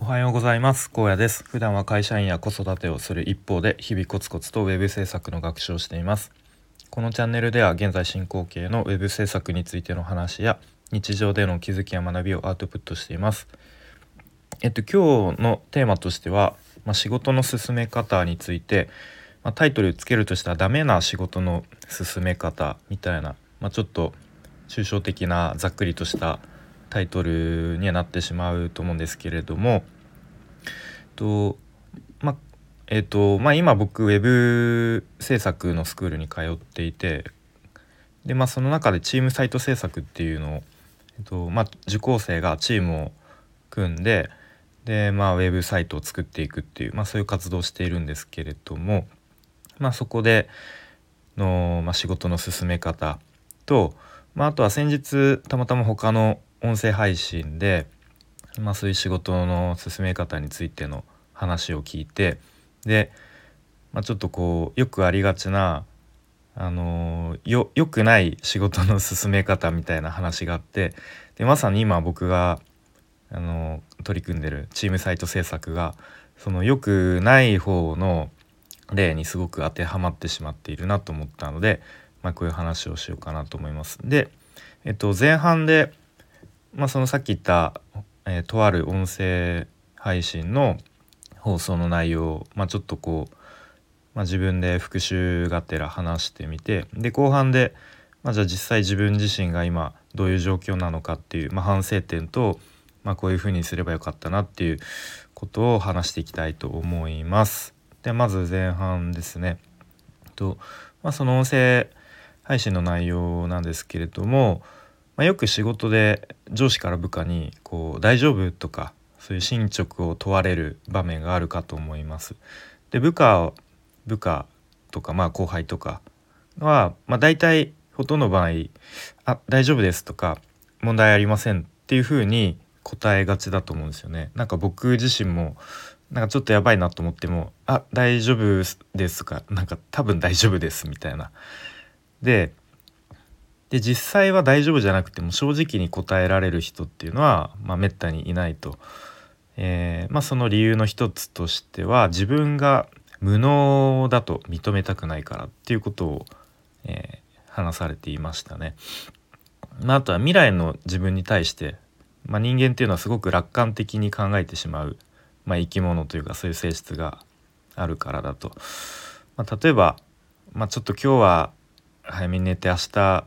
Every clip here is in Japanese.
おはようございます。高野です。普段は会社員や子育てをする一方で日々コツコツとウェブ制作の学習をしています。このチャンネルでは現在進行形のウェブ制作についての話や日常での気づきや学びをアウトプットしています。えっと今日のテーマとしては、まあ、仕事の進め方について、まあ、タイトルつけるとしたらダメな仕事の進め方みたいな、まあ、ちょっと抽象的なざっくりとしたタイトルにはなってしまうと思うんですけれどもとまあえっ、ー、とまあ今僕ウェブ制作のスクールに通っていてでまあその中でチームサイト制作っていうのを、え、ー、とまあ、受講生がチームを組んででまあウェブサイトを作っていくっていう、まあ、そういう活動をしているんですけれどもまあそこでの、まあ、仕事の進め方と、まあ、あとは先日たまたま他の音声配信で、まあ、そういう仕事の進め方についての話を聞いてで、まあ、ちょっとこうよくありがちなあのよよくない仕事の進め方みたいな話があってでまさに今僕があの取り組んでるチームサイト制作がその良くない方の例にすごく当てはまってしまっているなと思ったので、まあ、こういう話をしようかなと思います。で、えっと、前半でまあ、そのさっき言った、えー、とある音声配信の放送の内容を、まあ、ちょっとこう、まあ、自分で復習がてら話してみてで後半で、まあ、じゃあ実際自分自身が今どういう状況なのかっていう、まあ、反省点と、まあ、こういうふうにすればよかったなっていうことを話していきたいと思います。でまず前半ですね。とまあ、その音声配信の内容なんですけれども、まあ、よく仕事で上司から部下にこう「大丈夫?」とかそういう進捗を問われる場面があるかと思います。で部下部下とかまあ後輩とかは、まあ、大体ほとんどの場合「あ大丈夫です」とか「問題ありません」っていうふうに答えがちだと思うんですよね。なんか僕自身もなんかちょっとやばいなと思っても「あ大丈夫です」とか「なんか多分大丈夫です」みたいな。でで実際は大丈夫じゃなくても正直に答えられる人っていうのは、まあ、めったにいないと、えー、まあ、その理由の一つとしては自分が無能だと認めたくないからっていうことを、えー、話されていましたね。まあ、あとは未来の自分に対して、まあ、人間っていうのはすごく楽観的に考えてしまう、まあ、生き物というかそういう性質があるからだと。まあ、例えば、まあ、ちょっと今日は早めに寝て明日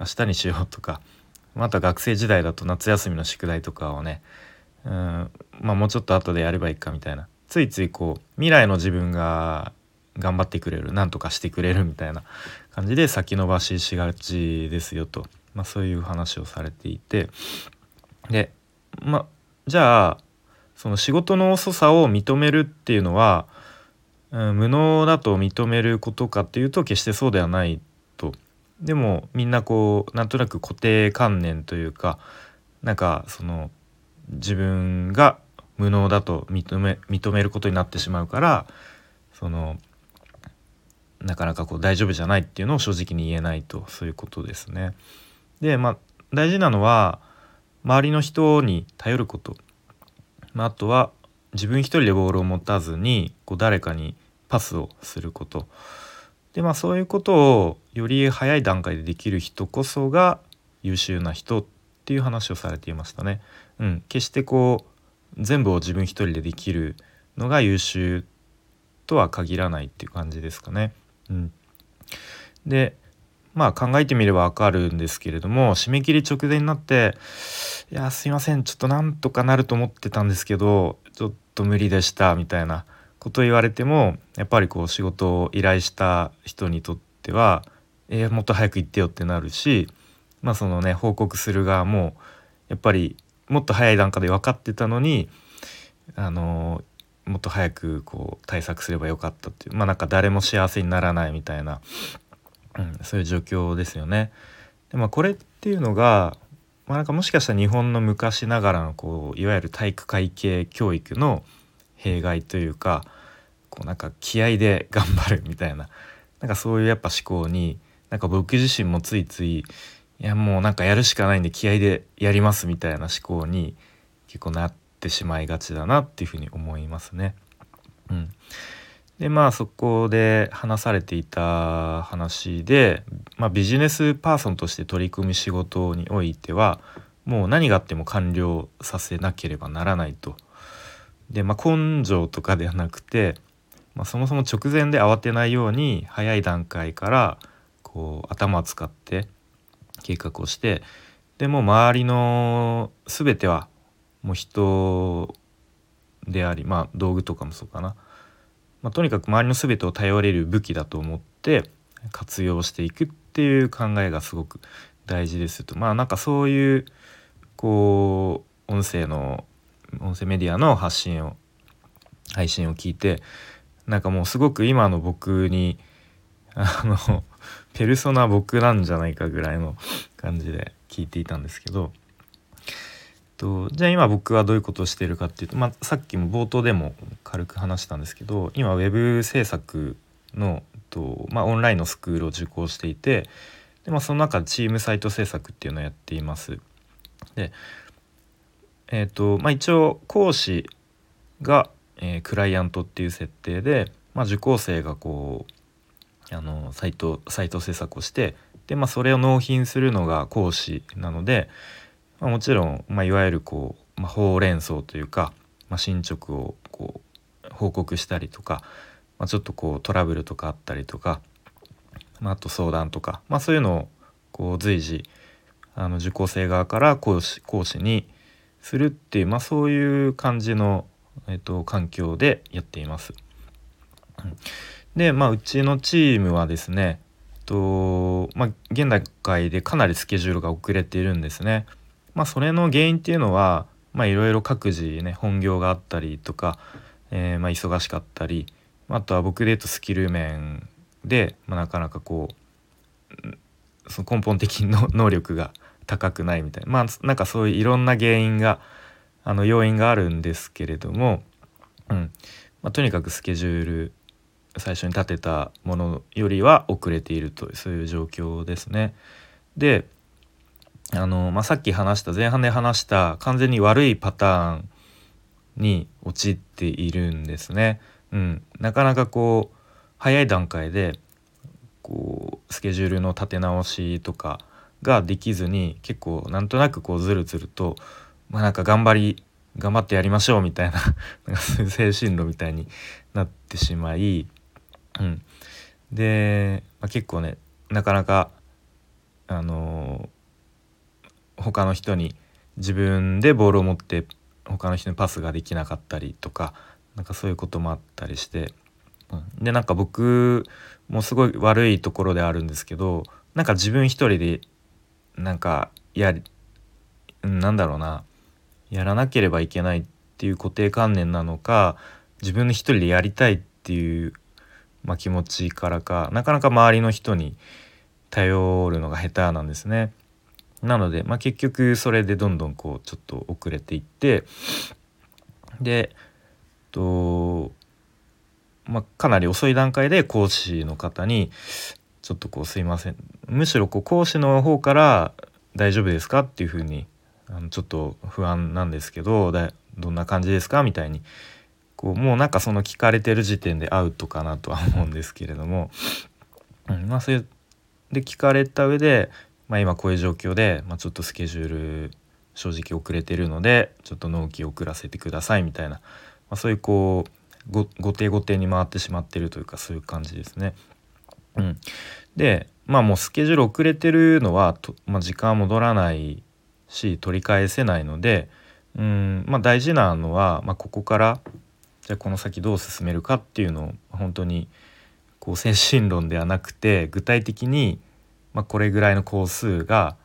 明日にしようとか。また学生時代だと夏休みの宿題とかをね。うん。まあもうちょっと後でやればいいかみたいな。ついついこう未来の自分が頑張ってくれる。何とかしてくれるみたいな。感じで先延ばししがちですよと、まあ、そういう話をされていて。でまあじゃあその仕事の遅さを認めるっていうのは、うん、無能だと認めることかっていうと決してそうではないでもみんなこうなんとなく固定観念というかなんかその自分が無能だと認め認めることになってしまうからそのなかなかこう大丈夫じゃないっていうのを正直に言えないとそういうことですね。でまあ大事なのは周りの人に頼ること、まあ、あとは自分一人でボールを持たずにこう誰かにパスをすること。でまあそういうことをより早い段階でできる人こそが優秀な人っていう話をされていましたね。うん、決してこう全部を自分一人でできるのが優秀とは限らないっていう感じですかね。うん、でまあ考えてみればわかるんですけれども締め切り直前になって「いやすいませんちょっとなんとかなると思ってたんですけどちょっと無理でした」みたいなこと言われてもやっぱりこう仕事を依頼した人にとってはえー、もっと早く行ってよってなるしまあそのね報告する側もやっぱりもっと早い段階で分かってたのにあのもっと早くこう対策すればよかったっていうまあなんか誰も幸せにならないみたいな、うん、そういう状況ですよね。でまあこれっていうのが、まあ、なんかもしかしたら日本の昔ながらのこういわゆる体育会系教育の弊害というかこうなんか気合で頑張るみたいななんかそういうやっぱ思考になんか僕自身もついついいやもうなんかやるしかないんで気合でやりますみたいな思考に結構なってしまいがちだなっていうふうに思いますね。うん、でまあそこで話されていた話で、まあ、ビジネスパーソンとして取り組む仕事においてはもう何があっても完了させなければならないと。でまあ根性とかではなくて、まあ、そもそも直前で慌てないように早い段階からこう頭を使って計画をしてでも周りの全てはもう人でありまあ道具とかもそうかな、まあ、とにかく周りの全てを頼れる武器だと思って活用していくっていう考えがすごく大事ですと。まあなんかそういうこう音声の音声メディアの発信を配信を聞いてなんかもうすごく今の僕にあの ペルソナ僕なんじゃないかぐらいの感じで聞いていたんですけどとじゃあ今僕はどういうことをしてるかっていうと、まあ、さっきも冒頭でも軽く話したんですけど今ウェブ制作のと、まあ、オンラインのスクールを受講していてで、まあ、その中でチームサイト制作っていうのをやっています。でえーとまあ、一応講師が、えー、クライアントっていう設定で、まあ、受講生がこうあのサイトサイト制作をしてで、まあ、それを納品するのが講師なので、まあ、もちろん、まあ、いわゆるこう、まあ、ほうれん草というか、まあ、進捗をこう報告したりとか、まあ、ちょっとこうトラブルとかあったりとか、まあ、あと相談とか、まあ、そういうのをこう随時あの受講生側から講師講師にするっていう、まあ、そういう感じの、えっと、環境でやっています。で、まあ、うちのチームはですね、とまあ、現段階でかなりスケジュールが遅れているんですね。まあ、それの原因っていうのはいろいろ各自ね本業があったりとか、えー、まあ、忙しかったりあとは僕で言うとスキル面で、まあ、なかなかこうその根本的の能力が高くないみたいなまあなんかそういういろんな原因があの要因があるんですけれども、うんまあ、とにかくスケジュール最初に立てたものよりは遅れているというそういう状況ですね。であの、まあ、さっき話した前半で話した完全に悪いパターンに陥っているんですね。うん、なかなかこう早い段階でこうスケジュールの立て直しとかができずに結構なんとなくこうずるずると、まあ、なんか頑張り頑張ってやりましょうみたいな 精神論みたいになってしまい、うん、で、まあ、結構ねなかなかあのー、他の人に自分でボールを持って他の人にパスができなかったりとかなんかそういうこともあったりして、うん、でなんか僕もすごい悪いところであるんですけどなんか自分一人でなんかやなんだろうなやらなければいけないっていう固定観念なのか自分の一人でやりたいっていう、まあ、気持ちからかなかなか周りの人に頼るのが下手なんですね。なので、まあ、結局それでどんどんこうちょっと遅れていってでと、まあ、かなり遅い段階で講師の方にちょっとこうすいませんむしろこう講師の方から「大丈夫ですか?」っていうふうにあのちょっと不安なんですけどだどんな感じですかみたいにこうもうなんかその聞かれてる時点でアウトかなとは思うんですけれども、うん、まあそれで聞かれた上で、まあ、今こういう状況で、まあ、ちょっとスケジュール正直遅れてるのでちょっと納期遅らせてくださいみたいな、まあ、そういうこう後手後手に回ってしまってるというかそういう感じですね。うん、でまあもうスケジュール遅れてるのはと、まあ、時間戻らないし取り返せないのでうんまあ大事なのは、まあ、ここからじゃあこの先どう進めるかっていうのを本当にこう精神論ではなくて具体的に、まあ、これぐらいの工数が、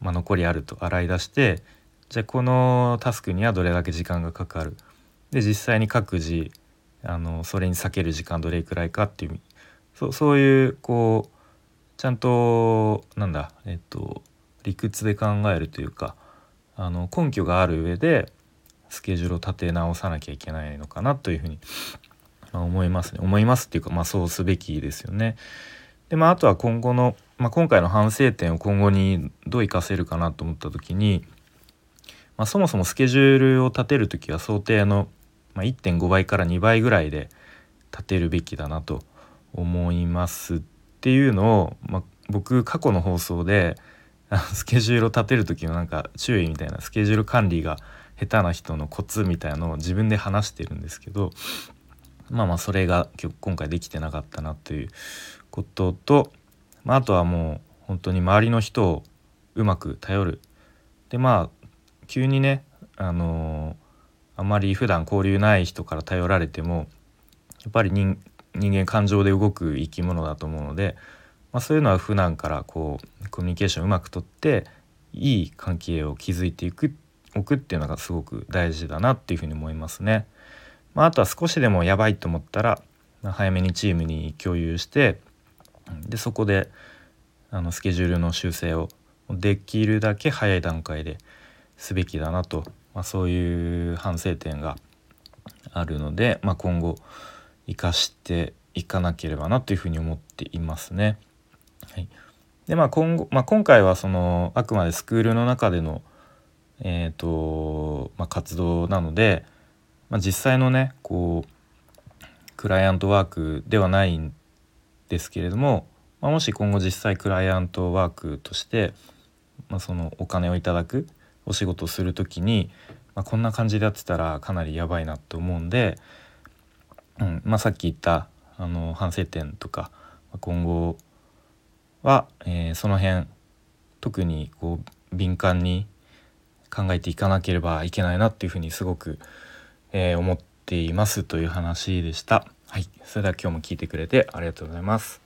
まあ、残りあると洗い出してじゃあこのタスクにはどれだけ時間がかかる。で実際に各自あのそれに避ける時間どれくらいかっていうそうそういうこうちゃんとなんだえっと理屈で考えるというかあの根拠がある上でスケジュールを立て直さなきゃいけないのかなというふうに、まあ、思いますね思いますっていうか、まあ、そうすべきですよね。でまあ、あとは今後の、まあ、今回の反省点を今後にどう生かせるかなと思った時に、まあ、そもそもスケジュールを立てる時は想定の、ま、1.5倍から2倍ぐらいで立てるべきだなと思いますっていうのを、まあ、僕過去の放送で スケジュールを立てる時のなんか注意みたいなスケジュール管理が下手な人のコツみたいなのを自分で話してるんですけどまあまあそれが今回できてなかったなということと、まあ、あとはもう本当に周りの人をうまく頼る。でまあ急にねあのー、あまり普段交流ない人から頼られてもやっぱり人人間感情で動く生き物だと思うので、まあ、そういうのは普段からこうコミュニケーションうまくとっていい関係を築いていくおくっていうのがすごく大事だなっていうふうに思いますね。まあ、あとは少しでもやばいと思ったら早めにチームに共有してでそこであのスケジュールの修正をできるだけ早い段階ですべきだなと、まあ、そういう反省点があるので、まあ、今後生かしていかなければなというふうに思っていますね。はい、でまあ今後、まあ、今回はそのあくまでスクールの中での、えーとまあ、活動なので、まあ、実際のねこうクライアントワークではないんですけれども、まあ、もし今後実際クライアントワークとして、まあ、そのお金をいただくお仕事をする時に、まあ、こんな感じでやってたらかなりやばいなと思うんで、うんまあ、さっき言ったあの反省点とか今後は、えー、その辺特にこう敏感に考えていかなければいけないなっていうふうにすごく、えー、思っていますという話でした。はい、それでは今日も聞いてくれてありがとうございます。